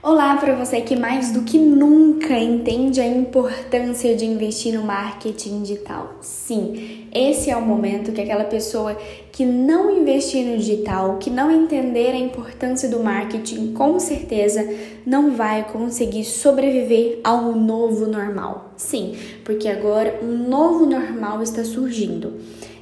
Olá para você que mais do que nunca entende a importância de investir no marketing digital. Sim, esse é o momento que aquela pessoa que não investir no digital, que não entender a importância do marketing, com certeza não vai conseguir sobreviver ao novo normal. Sim, porque agora um novo normal está surgindo.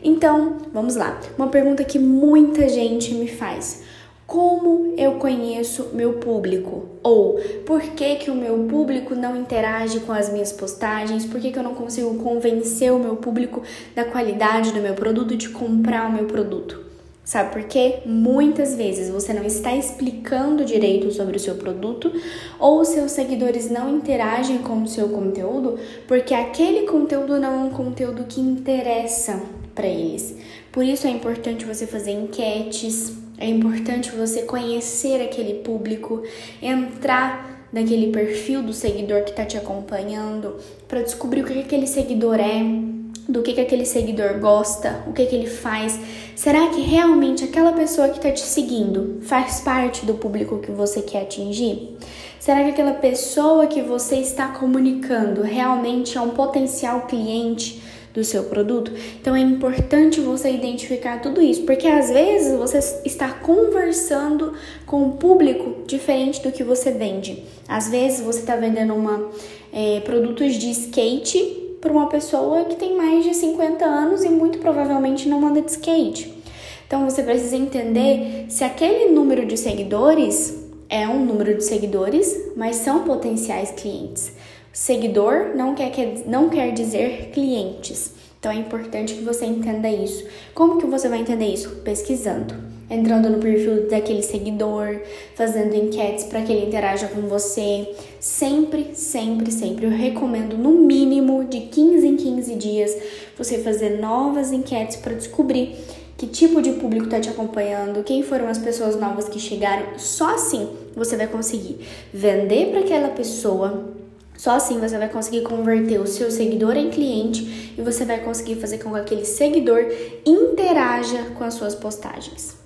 Então, vamos lá. Uma pergunta que muita gente me faz. Como eu conheço meu público? Ou por que, que o meu público não interage com as minhas postagens? Por que, que eu não consigo convencer o meu público da qualidade do meu produto, de comprar o meu produto? Sabe por quê? Muitas vezes você não está explicando direito sobre o seu produto ou seus seguidores não interagem com o seu conteúdo porque aquele conteúdo não é um conteúdo que interessa para eles. Por isso é importante você fazer enquetes, é importante você conhecer aquele público, entrar naquele perfil do seguidor que está te acompanhando para descobrir o que aquele seguidor é, do que, que aquele seguidor gosta, o que, que ele faz. Será que realmente aquela pessoa que está te seguindo faz parte do público que você quer atingir? Será que aquela pessoa que você está comunicando realmente é um potencial cliente? Do seu produto. Então é importante você identificar tudo isso, porque às vezes você está conversando com um público diferente do que você vende. Às vezes você está vendendo uma, é, produtos de skate para uma pessoa que tem mais de 50 anos e muito provavelmente não anda de skate. Então você precisa entender se aquele número de seguidores é um número de seguidores, mas são potenciais clientes. Seguidor não quer, não quer dizer clientes. Então é importante que você entenda isso. Como que você vai entender isso? Pesquisando. Entrando no perfil daquele seguidor, fazendo enquetes para que ele interaja com você. Sempre, sempre, sempre. Eu recomendo no mínimo de 15 em 15 dias você fazer novas enquetes para descobrir que tipo de público está te acompanhando, quem foram as pessoas novas que chegaram. Só assim você vai conseguir vender para aquela pessoa só assim você vai conseguir converter o seu seguidor em cliente e você vai conseguir fazer com que aquele seguidor interaja com as suas postagens.